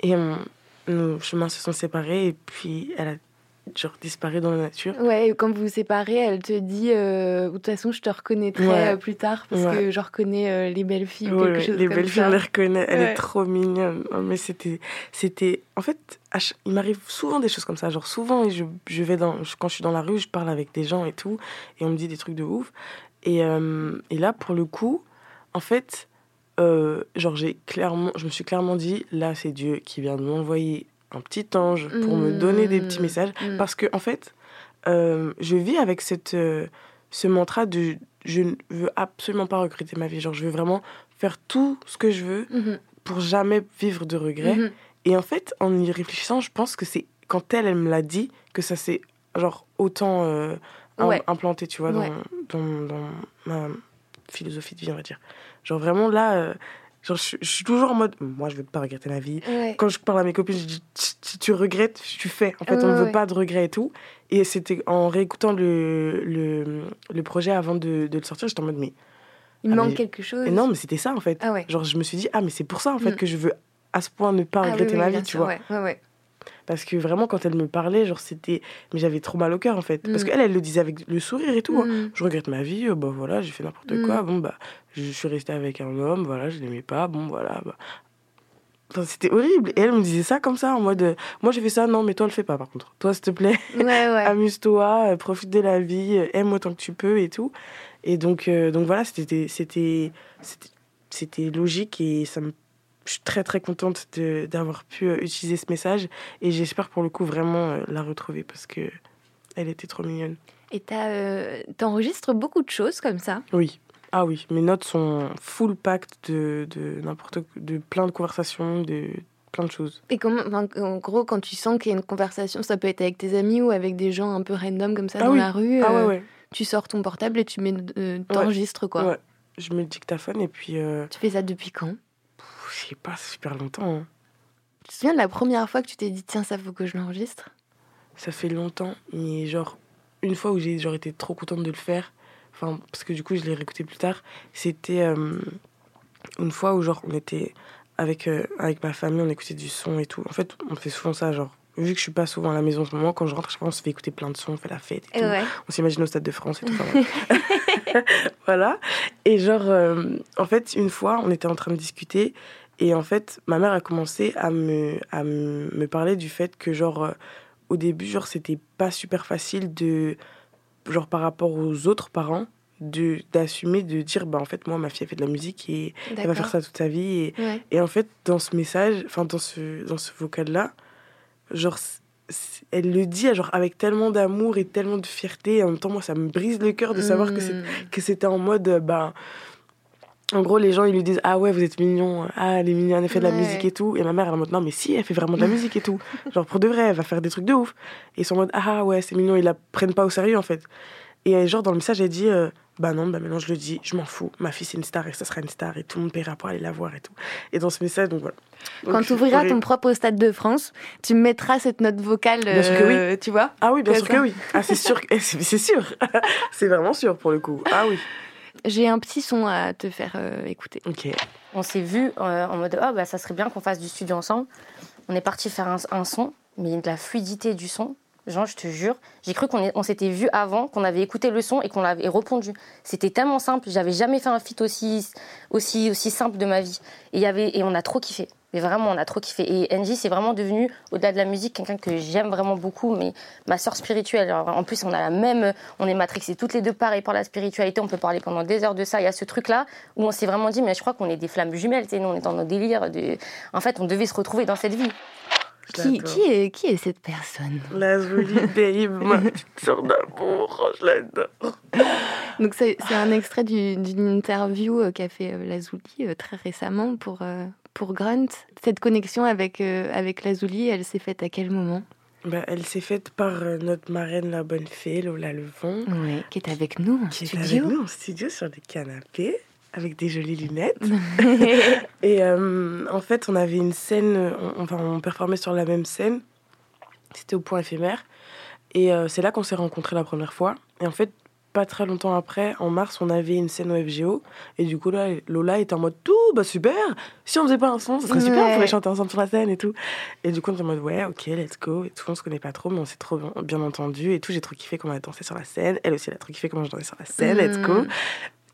Speaker 5: et on- nos chemins se sont séparés et puis elle a genre disparu dans la nature.
Speaker 4: Ouais, et quand vous vous séparez, elle te dit euh, de toute façon, je te reconnaîtrai
Speaker 5: Ouais.
Speaker 4: euh, plus tard parce
Speaker 5: Ouais.
Speaker 4: que je reconnais euh, les belles filles ou
Speaker 5: Ouais,
Speaker 4: quelque chose
Speaker 5: les
Speaker 4: comme
Speaker 5: belles filles, on les reconnaît. Elle est trop mignonne. Oh, mais c'était, c'était, en fait, il m'arrive souvent des choses comme ça. Genre souvent, je, je vais dans, quand je suis dans la rue, je parle avec des gens et tout, et on me dit des trucs de ouf. Et, euh, et là, pour le coup, en fait, euh, genre j'ai clairement, je me suis clairement dit, là, c'est Dieu qui vient de m'envoyer un petit ange pour me donner des petits
Speaker 4: Mm.
Speaker 5: messages,
Speaker 4: Mm.
Speaker 5: parce que en fait, euh, je vis avec cette, euh, ce mantra de, je ne veux absolument pas regretter ma vie. Genre, je veux vraiment faire tout ce que je veux
Speaker 4: Mhm.
Speaker 5: pour jamais vivre de regrets. Et en fait, en y réfléchissant, je pense que c'est quand elle, elle me l'a dit, que ça s'est genre autant euh,
Speaker 4: Ouais.
Speaker 5: implanté, tu vois, dans,
Speaker 4: Ouais.
Speaker 5: dans, dans ma philosophie de vie, on va dire. Genre vraiment là, genre, je, je suis toujours en mode, moi, je veux pas regretter ma vie.
Speaker 4: Ouais.
Speaker 5: Quand je parle à mes copines, je dis, si tu regrettes, tu fais. En fait, on ne
Speaker 4: Ouais,
Speaker 5: veut pas de regrets et tout. Et c'était en réécoutant le, le, le projet avant de, de le sortir, j'étais en mode, mais
Speaker 4: Il
Speaker 5: Ah,
Speaker 4: manque
Speaker 5: mais-
Speaker 4: quelque chose.
Speaker 5: et non, mais c'était ça en fait.
Speaker 4: Ah.
Speaker 5: Genre, je me suis dit, ah, mais c'est pour ça en fait
Speaker 4: Mm.
Speaker 5: que je veux à ce point ne pas
Speaker 4: Ah
Speaker 5: regretter
Speaker 4: oui,
Speaker 5: ma vie, tu vois.
Speaker 4: Ouais, ouais, ouais.
Speaker 5: Parce que vraiment, quand elle me parlait, genre, c'était. Mais j'avais trop mal au cœur en fait. Parce
Speaker 4: Mm.
Speaker 5: qu'elle, elle le disait avec le sourire et tout. hein.
Speaker 4: Mm.
Speaker 5: Je regrette ma vie, euh, bah voilà, j'ai fait n'importe quoi. Bon, bah, je suis restée avec un homme, voilà, je l'aimais pas, bon, voilà. Bah. Enfin, c'était horrible. Et elle me disait ça comme ça, en mode, euh, moi j'ai fait ça, non, mais toi le fais pas par contre. Toi, s'il te plaît,
Speaker 4: Ouais, ouais.
Speaker 5: amuse-toi, euh, profite de la vie, euh, aime autant que tu peux et tout. Et donc, donc voilà, c'était, c'était, logique et ça me, je suis très très contente d'avoir pu utiliser ce message et j'espère pour le coup vraiment la retrouver parce que elle était trop mignonne.
Speaker 4: Et euh, t'enregistres beaucoup de choses comme ça?
Speaker 5: Oui. Ah oui, mes notes sont full packed de, de n'importe de plein de conversations, de plein de choses.
Speaker 4: Et comment, enfin, en gros, quand tu sens qu'il y a une conversation, ça peut être avec tes amis ou avec des gens un peu random comme ça
Speaker 5: Ah
Speaker 4: dans
Speaker 5: oui.
Speaker 4: la rue.
Speaker 5: Ah ouais
Speaker 4: euh,
Speaker 5: ouais.
Speaker 4: Tu sors ton portable et tu mets, euh, t'enregistres quoi.
Speaker 5: Ouais. Je mets le dictaphone et puis euh,
Speaker 4: Tu fais ça depuis quand?
Speaker 5: je sais pas, c'est super longtemps. hein.
Speaker 4: Tu te souviens de la première fois que tu t'es dit tiens ça faut que je l'enregistre?
Speaker 5: Ça fait longtemps, mais genre, une fois où j'ai genre été trop contente de le faire, enfin, parce que du coup, je l'ai réécouté plus tard, c'était euh, une fois où genre, on était avec, euh, avec ma famille, on écoutait du son et tout. En fait, on fait souvent ça, genre, vu que je suis pas souvent à la maison en ce moment, quand je rentre, je pense on se fait écouter plein de sons, on fait la fête et tout.
Speaker 4: Ouais.
Speaker 5: On s'imagine au Stade de France et tout. voilà. Et genre, euh, en fait, une fois, on était en train de discuter et en fait, ma mère a commencé à me, à me me parler du fait que, genre, euh, au début, genre, c'était pas super facile de, genre, par rapport aux autres parents, de d'assumer, de dire, bah, en fait, moi, ma fille, elle fait de la musique et elle va faire ça toute sa vie. Et,
Speaker 4: Ouais.
Speaker 5: et en fait, dans ce message, enfin, dans ce, dans ce vocal-là, genre, c- c- elle le dit genre, avec tellement d'amour et tellement de fierté. Et en même temps, moi, ça me brise le cœur de savoir que c'est-
Speaker 4: Mm.
Speaker 5: que c'était en mode, bah, en gros, les gens, ils lui disent Ah ouais, vous êtes mignon, ah, elle est mignonne, elle fait de la
Speaker 4: Ouais.
Speaker 5: musique et tout. Et ma mère, elle est en mode Non, mais si, elle fait vraiment de la musique et tout. Genre, pour de vrai, elle va faire des trucs de ouf. Et ils sont en mode Ah ouais, c'est mignon, ils la prennent pas au sérieux en fait. Et euh, genre, dans le message, elle dit euh, Bah non, bah maintenant je le dis, je m'en fous. Ma fille, c'est une star et ça sera une star et tout le monde paiera pour aller la voir et tout. Et dans ce message, donc voilà. Donc,
Speaker 4: Quand tu ouvriras ton propre Stade de France, tu mettras cette note vocale,
Speaker 5: Bien sûr que oui.
Speaker 4: euh, tu vois
Speaker 5: Ah oui, bien sûr
Speaker 4: ça.
Speaker 5: que oui. Ah, c'est sûr, c'est sûr. c'est vraiment sûr pour le coup. Ah oui.
Speaker 4: J'ai un petit son à te faire euh, écouter.
Speaker 5: Ok.
Speaker 10: On s'est vu euh, en mode ah bah ça serait bien qu'on fasse du studio ensemble. On est parti faire un, un son, mais de la fluidité du son. Genre, je te jure, j'ai cru qu'on on s'était vu avant, qu'on avait écouté le son et qu'on avait répondu. C'était tellement simple, j'avais jamais fait un feat aussi, aussi, aussi simple de ma vie. Et, il y avait, et on a trop kiffé. Mais vraiment, on a trop kiffé. Et NJ, c'est vraiment devenu, au-delà de la musique, quelqu'un que j'aime vraiment beaucoup, mais ma sœur spirituelle. Alors, en plus, on a la même, on est matrixés toutes les deux pareil par la spiritualité. On peut parler pendant des heures de ça. Il y a ce truc-là où on s'est vraiment dit, mais je crois qu'on est des flammes jumelles. Tu sais, nous, on est dans nos délires. De... En fait, on devait se retrouver dans cette vie.
Speaker 4: Qui, est, qui est cette personne?
Speaker 5: La jolie babe, ma petite sœur d'amour, je l'adore.
Speaker 4: Donc c'est c'est un extrait du- d'une interview euh, qu'a fait euh, Lazuli euh, très récemment pour, pour Grunt. Cette connexion avec, euh, avec Lazuli, elle s'est faite à quel moment?
Speaker 5: Bah, elle s'est faite par euh, notre marraine, la bonne fée, Lola Levon,
Speaker 4: Oui, qui est avec nous en
Speaker 5: qui est
Speaker 4: studio.
Speaker 5: avec nous en studio sur des canapés avec des jolies lunettes. Et euh, en fait, on avait une scène, on, enfin, on performait sur la même scène. C'était au point éphémère. Et euh, c'est là qu'on s'est rencontrés la première fois. Et en fait, pas très longtemps après, en mars, on avait une scène au FGO. Et du coup, là, Lola était en mode tout, bah super. Si on faisait pas un son, ce serait super, on pourrait chanter ensemble sur la scène et tout. Et du coup, on était en mode ouais, ok, let's go. Et tout, on se connaît pas trop, mais on s'est trop bien, bien entendu. Et tout, j'ai trop kiffé comment elle dansait sur la scène. Elle aussi, elle a trop kiffé comment je dansais sur la scène, let's go.
Speaker 4: Mm.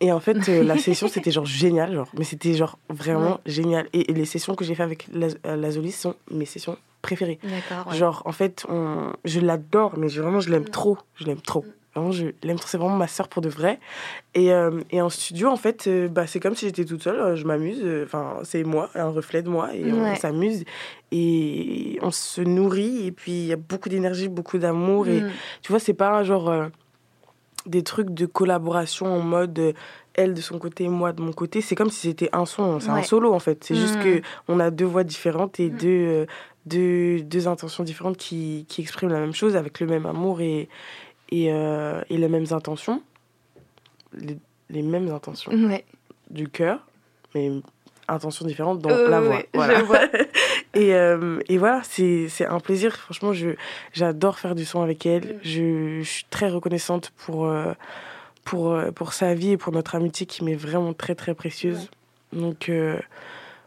Speaker 5: Et en fait, euh, la session, c'était genre génial, genre, mais c'était genre vraiment génial. Et, et les sessions que j'ai fait avec euh, Lazuli sont mes sessions préférées.
Speaker 4: Ouais.
Speaker 5: Genre, en fait, on- je l'adore, mais je- vraiment, je l'aime trop. Je l'aime trop. Vraiment, je l'aime trop. C'est vraiment ma sœur pour de vrai. Et, euh, et en studio, en fait, euh, bah, c'est comme si j'étais toute seule. euh, Je m'amuse. Enfin, c'est moi, un reflet de moi. Et on s'amuse. Et on se nourrit. Et puis, il y a beaucoup d'énergie, beaucoup d'amour. Et
Speaker 4: Mm.
Speaker 5: tu vois, c'est pas genre euh, des trucs de collaboration en mode elle de son côté, moi de mon côté. C'est comme si c'était un son, c'est un solo en fait. C'est juste
Speaker 4: Mm.
Speaker 5: que on a deux voix différentes et
Speaker 4: Mm.
Speaker 5: deux, deux, deux intentions différentes qui, qui expriment la même chose avec le même amour et, et, euh, et les mêmes intentions. Les, les mêmes intentions
Speaker 4: Ouais.
Speaker 5: du cœur, mais intentions différentes dans
Speaker 4: Euh,
Speaker 5: la voix.
Speaker 4: ouais,
Speaker 5: voilà.
Speaker 4: je vois.
Speaker 5: et, euh, et voilà, c'est un plaisir. Franchement, j'adore faire du son avec
Speaker 4: Mm.
Speaker 5: elle. Je, je suis très reconnaissante pour, pour, pour sa vie et pour notre amitié qui m'est vraiment très, très précieuse. Donc,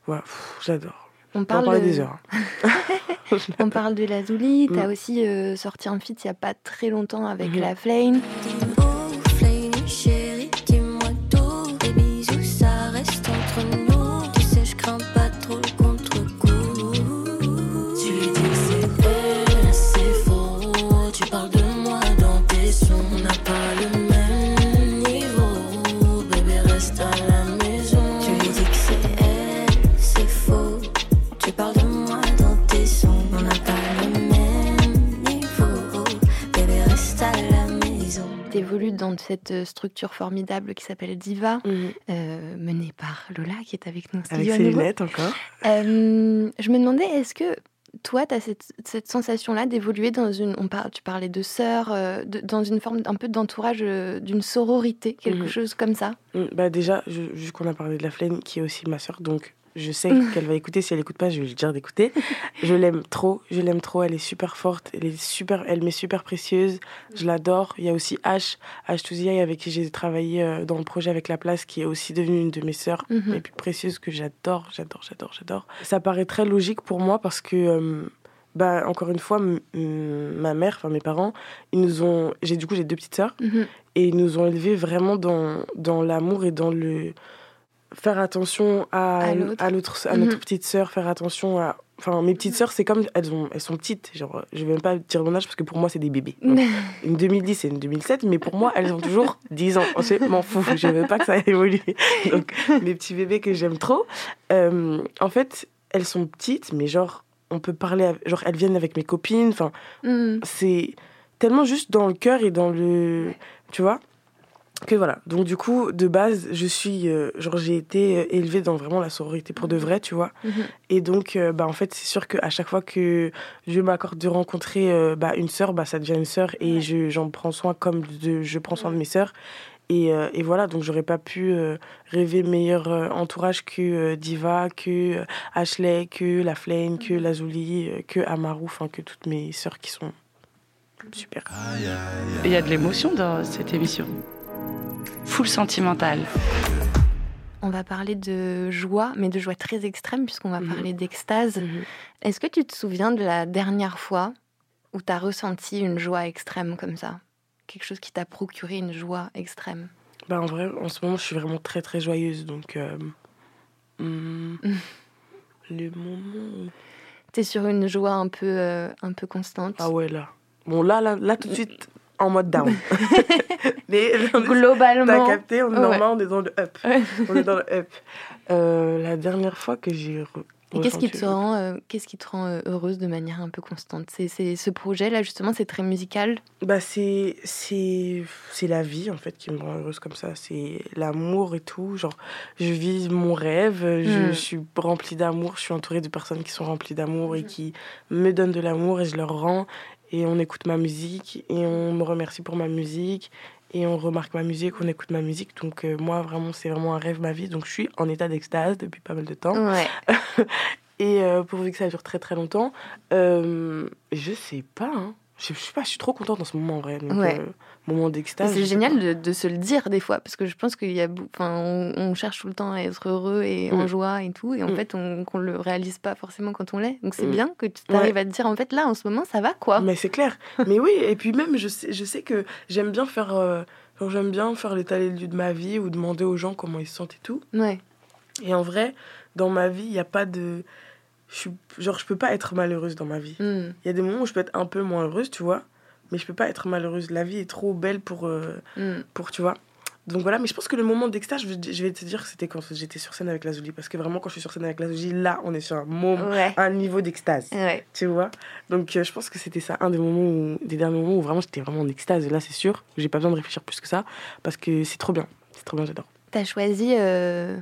Speaker 5: voilà, j'adore.
Speaker 4: On parle,
Speaker 5: parler
Speaker 4: de-
Speaker 5: des heures.
Speaker 4: on parle de Lazuli. T'as
Speaker 5: Mm.
Speaker 4: aussi euh, sorti un feat il y a pas très longtemps avec
Speaker 5: Mhm.
Speaker 4: La Flame. T'évolues dans cette euh, structure formidable qui s'appelle Diva,
Speaker 5: Mhm.
Speaker 4: euh, menée par Lola qui est avec nous.
Speaker 5: Avec ses lunettes encore.
Speaker 4: Euh, je me demandais, est-ce que toi, tu as cette, cette sensation-là d'évoluer dans une. On parle, tu parlais de sœur, euh, dans une forme un peu d'entourage, euh, d'une sororité, quelque
Speaker 5: Mhm.
Speaker 4: chose comme ça?
Speaker 5: Mm, Bah déjà, vu qu'on a parlé de la flemme, qui est aussi ma soeur, donc je sais qu'elle va écouter. Si elle écoute pas, je vais lui dire d'écouter. je l'aime trop, je l'aime trop. Elle est super forte, elle est super, elle m'est super précieuse. Je l'adore. Il y a aussi H, H Touziaï, avec qui j'ai travaillé euh, dans le projet avec la place, qui est aussi devenue une de mes sœurs
Speaker 4: Mhm.
Speaker 5: les plus précieuses que j'adore, j'adore, j'adore, j'adore. Ça paraît très logique pour moi parce que, euh, bah, encore une fois, ma mère, enfin mes parents, ils nous ont. J'ai du coup j'ai deux petites sœurs
Speaker 4: Mhm.
Speaker 5: et ils nous ont élevés vraiment dans dans l'amour et dans le faire attention à
Speaker 4: À l'autre.
Speaker 5: à l'autre à notre
Speaker 4: Mhm.
Speaker 5: petite sœur, faire attention à. Enfin, mes petites sœurs, c'est comme elles ont, elles sont petites. Genre, je vais même pas dire mon âge parce que pour moi, c'est des bébés. Donc, une 2010 et une 2007, mais pour moi, elles ont toujours 10 ans. Je m'en fous, je veux pas que ça évolue. Donc, mes petits bébés que j'aime trop, euh, en fait, elles sont petites, mais genre, on peut parler, genre, elles viennent avec mes copines. Enfin,
Speaker 4: Mhm.
Speaker 5: c'est tellement juste dans le cœur et dans le. Tu vois? Que voilà. Donc, du coup, de base, je suis. euh, genre, j'ai été euh, élevée dans vraiment la sororité pour de vrai, tu vois.
Speaker 4: Mhm.
Speaker 5: Et donc, euh, bah, en fait, c'est sûr qu'à chaque fois que Dieu m'accorde de rencontrer euh, bah, une sœur, bah, ça devient une sœur et je, j'en prends soin comme de, je prends soin de mes sœurs. Et, euh, et voilà, donc j'aurais pas pu euh, rêver meilleur euh, entourage que euh, Diva, que euh, Ashley, que La Flame, que Lazuli, euh, que Amaru, enfin que toutes mes sœurs qui sont super.
Speaker 2: Il y a de l'émotion dans cette émission. Full sentimentale.
Speaker 4: On va parler de joie, mais de joie très extrême, puisqu'on va
Speaker 5: Mhm.
Speaker 4: parler d'extase. Est-ce que tu te souviens de la dernière fois où tu as ressenti une joie extrême comme ça? Quelque chose qui t'a procuré une joie extrême?
Speaker 5: Bah, en vrai, en ce moment, je suis vraiment très très joyeuse, donc. euh, hum, le moment. où-
Speaker 4: T'es sur une joie un peu, euh, un peu constante?
Speaker 5: Ah ouais, là. Bon, là, là, là tout de suite, en mode down. Mais T'as
Speaker 4: Globalement.
Speaker 5: capté, on est
Speaker 4: Ouais.
Speaker 5: normal, on est dans le up. on est dans le up. Euh, la dernière fois que j'ai.
Speaker 4: Et qu'est-ce qui te rend, euh, qu'est-ce qui te rend euh, heureuse de manière un peu constante? C'est, c'est ce projet-là, justement, c'est très musical?
Speaker 5: Bah, c'est, c'est, c'est la vie, en fait, qui me rend heureuse comme ça. C'est l'amour et tout. Genre, je vis mon rêve, je
Speaker 4: Mm.
Speaker 5: suis remplie d'amour, je suis entourée de personnes qui sont remplies d'amour et qui me donnent de l'amour et je leur rends. Et on écoute ma musique et on me remercie pour ma musique. Et on remarque ma musique, on écoute ma musique. Donc, euh, moi, vraiment, c'est vraiment un rêve, ma vie. Donc, je suis en état d'extase depuis pas mal de temps.
Speaker 4: Ouais.
Speaker 5: Et euh, pourvu que ça dure très très longtemps, euh, je sais pas. hein. Je, sais pas, je suis trop contente en ce moment en vrai. Donc,
Speaker 4: Ouais.
Speaker 5: euh, moment d'extase.
Speaker 4: c'est génial de, de se le dire des fois, parce que je pense qu'il y a, enfin, on, on cherche tout le temps à être heureux et en
Speaker 5: Mm.
Speaker 4: joie et tout, et en
Speaker 5: Mm.
Speaker 4: fait, on qu'on le réalise pas forcément quand on l'est. Donc c'est
Speaker 5: Mm.
Speaker 4: bien que tu arrives à te dire, en fait, là, en ce moment, ça va quoi.
Speaker 5: Mais c'est clair. Mais oui, et puis même, je sais, je sais que j'aime bien faire. euh, genre, j'aime bien faire l'état des lieux de ma vie ou demander aux gens comment ils se sentent et tout.
Speaker 4: Ouais.
Speaker 5: Et en vrai, dans ma vie, il n'y a pas de. Je suis, genre, je peux pas être malheureuse dans ma vie.
Speaker 4: Mm.
Speaker 5: Il y a des moments où je peux être un peu moins heureuse, tu vois. Mais je peux pas être malheureuse. La vie est trop belle pour. euh,
Speaker 4: Mm.
Speaker 5: pour tu vois. Donc voilà, mais je pense que le moment d'extase, je, vais- te dire que c'était quand j'étais sur scène avec la Zouli. Parce que vraiment, quand je suis sur scène avec la Zouli, là, on est sur un, moment,
Speaker 4: Ouais.
Speaker 5: un niveau d'extase.
Speaker 4: Ouais.
Speaker 5: Tu vois Donc euh, je pense que c'était ça, un des moments où, des derniers moments où vraiment j'étais vraiment en extase. Et là, c'est sûr, j'ai pas besoin de réfléchir plus que ça. Parce que c'est trop bien. C'est trop bien, j'adore.
Speaker 4: T'as choisi. euh,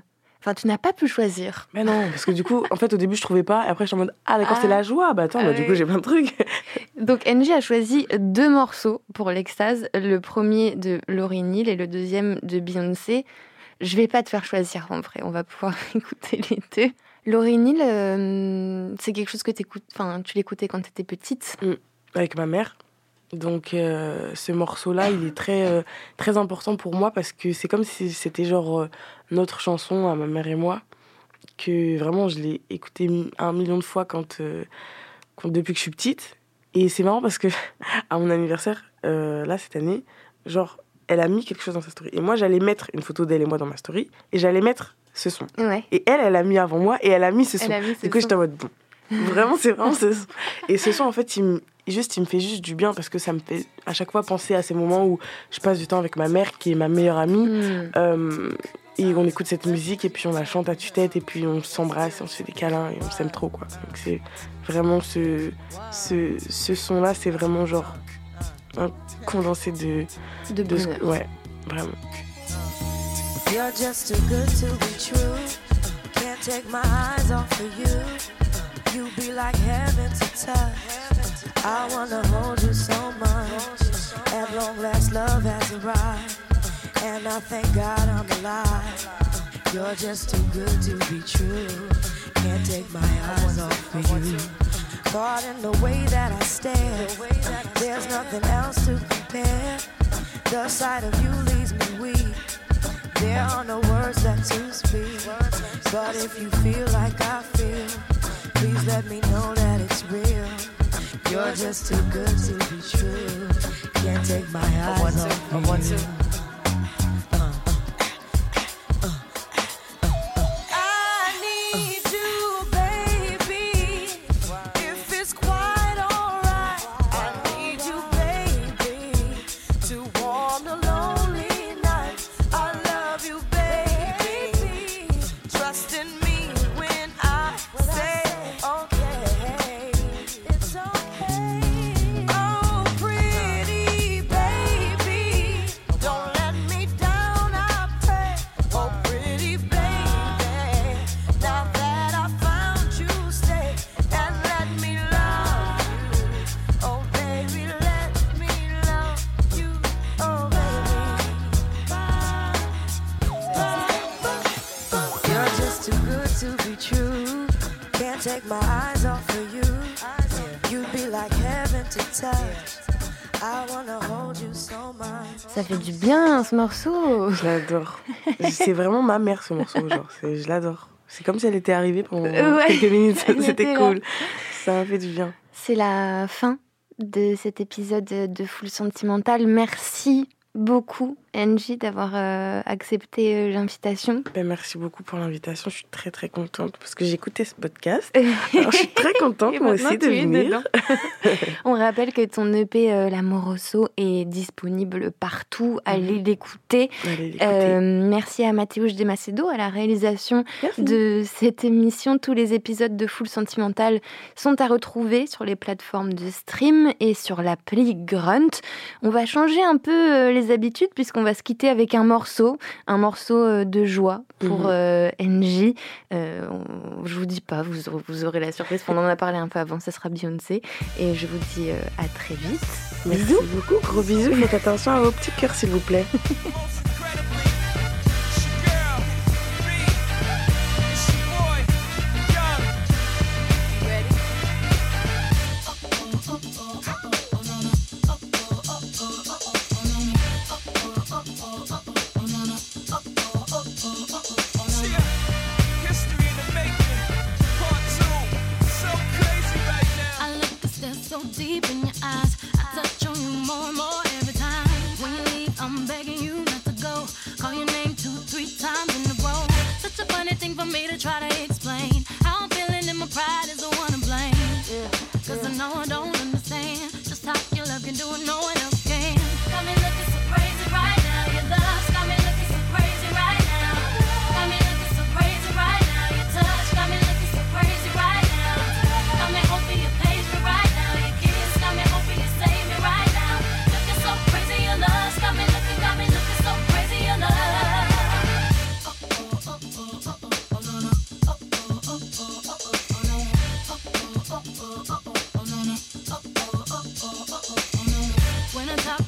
Speaker 4: Enfin, tu n'as pas pu choisir.
Speaker 5: Mais non, parce que du coup, en fait, au début, je trouvais pas. Et après, je suis en mode, ah d'accord,
Speaker 4: Ah.
Speaker 5: c'est la joie. Bah attends,
Speaker 4: Ah
Speaker 5: bah, du coup, j'ai plein de trucs.
Speaker 4: Donc NJ a choisi deux morceaux pour l'extase, le premier de Laurie Neal et le deuxième de Beyoncé. Je vais pas te faire choisir en vrai, on va pouvoir écouter les deux. Laurie Neal, euh, c'est quelque chose que t'écoutes, enfin tu l'écoutais quand tu étais petite.
Speaker 5: avec ma mère. Donc euh, ce morceau-là, il est très, euh, très important pour moi parce que c'est comme si c'était genre euh, notre chanson à ma mère et moi. Que vraiment, je l'ai écouté un million de fois quand, quand- depuis que je suis petite. Et c'est marrant parce que à mon anniversaire, là, cette année, genre, elle a mis quelque chose dans sa story. Et moi, j'allais mettre une photo d'elle et moi dans ma story. Et j'allais mettre ce son.
Speaker 4: Ouais.
Speaker 5: Et elle, elle a mis avant moi et elle a mis ce son.
Speaker 4: Elle a mis ce
Speaker 5: du coup, j'étais en mode bon. Vraiment, c'est vraiment ce son. Et ce son, en fait, il me, juste, il me fait juste du bien parce que ça me fait à chaque fois penser à ces moments où je passe du temps avec ma mère, qui est ma meilleure amie.
Speaker 4: Mm.
Speaker 5: Euh, et on écoute cette musique et puis on la chante à tue-tête et puis on s'embrasse, on se fait des câlins et on s'aime trop, quoi. Donc c'est vraiment ce, ce, ce son-là, c'est vraiment genre un condensé de.
Speaker 4: De
Speaker 5: ce-
Speaker 4: bonheur.
Speaker 5: Ouais, vraiment.
Speaker 6: You're just too good to be true. Can't take my eyes off of you. You be like heaven to touch. I wanna hold you so much. At long last, love has arrived. And I thank God I'm alive. You're just too good to be true.
Speaker 11: Can't take my eyes off of you. Caught in the way that I stare. There's nothing else to compare. The sight of you leaves me weak. There are no words left to speak. But if you feel like I feel, please let me know that it's real. You're just too good to be true. Can't take my eyes off of you.
Speaker 4: Ça fait du bien ce morceau.
Speaker 5: Je l'adore. c'est vraiment ma mère ce morceau, genre. c'est- Je l'adore. C'est comme si elle était arrivée pendant
Speaker 4: Ouais,
Speaker 5: quelques minutes. C'était
Speaker 4: là.
Speaker 5: cool. Ça m'a fait du bien.
Speaker 4: C'est la fin de cet épisode de Full Sentimental. Merci beaucoup, Angie, d'avoir euh, accepté euh, l'invitation.
Speaker 5: Ben, merci beaucoup pour l'invitation. Je suis très très contente parce que j'écoutais ce podcast. Alors, je suis très contente moi aussi de venir.
Speaker 4: On rappelle que ton EP euh, L'Amoroso est disponible partout. Allez l'écouter.
Speaker 5: Allez l'écouter.
Speaker 4: Euh, merci à Mathéouche Desmacedo à la réalisation
Speaker 5: Merci.
Speaker 4: de cette émission. Tous les épisodes de Full Sentimental sont à retrouver sur les plateformes de stream et sur l'appli Grunt. On va changer un peu les habitudes puisqu'on va se quitter avec un morceau, un morceau euh, de joie pour
Speaker 5: Mhm.
Speaker 4: euh, NJ. Euh, je vous dis pas, vous aurez, vous aurez la surprise. On en a parlé un peu avant, ça sera Beyoncé. Et je vous dis euh, à très vite.
Speaker 5: Merci beaucoup. Gros bisous. Faites attention à vos petits cœurs, s'il vous plaît.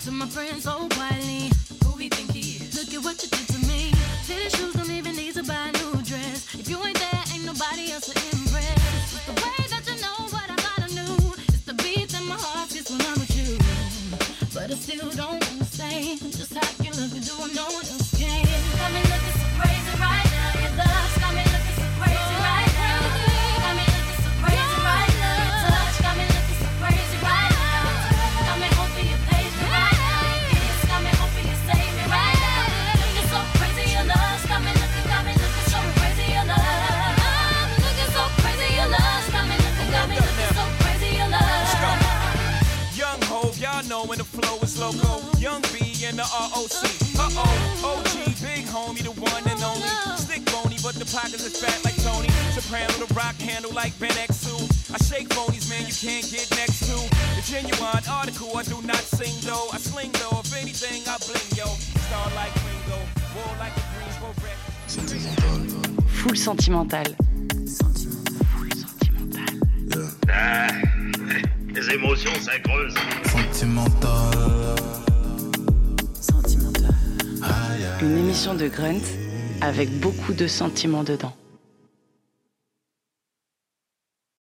Speaker 12: to my friends so quietly,
Speaker 13: loco. Young B and the ROC. Uh oh, OG, big homie, the one and only. Stick bony, but the pockets is fat like Tony. Soprano, the rock handle like Ben X2. I shake phonies, man, you can't get next to. The genuine article, I do not sing though. I sling though, if anything, I bling yo. Star like Ringo, war like a Greensboro wreck.
Speaker 2: Full sentimental.
Speaker 14: Ah, les émotions, ça creuse.
Speaker 1: Sentimental.
Speaker 2: Une émission de Grunt avec beaucoup de sentiments dedans.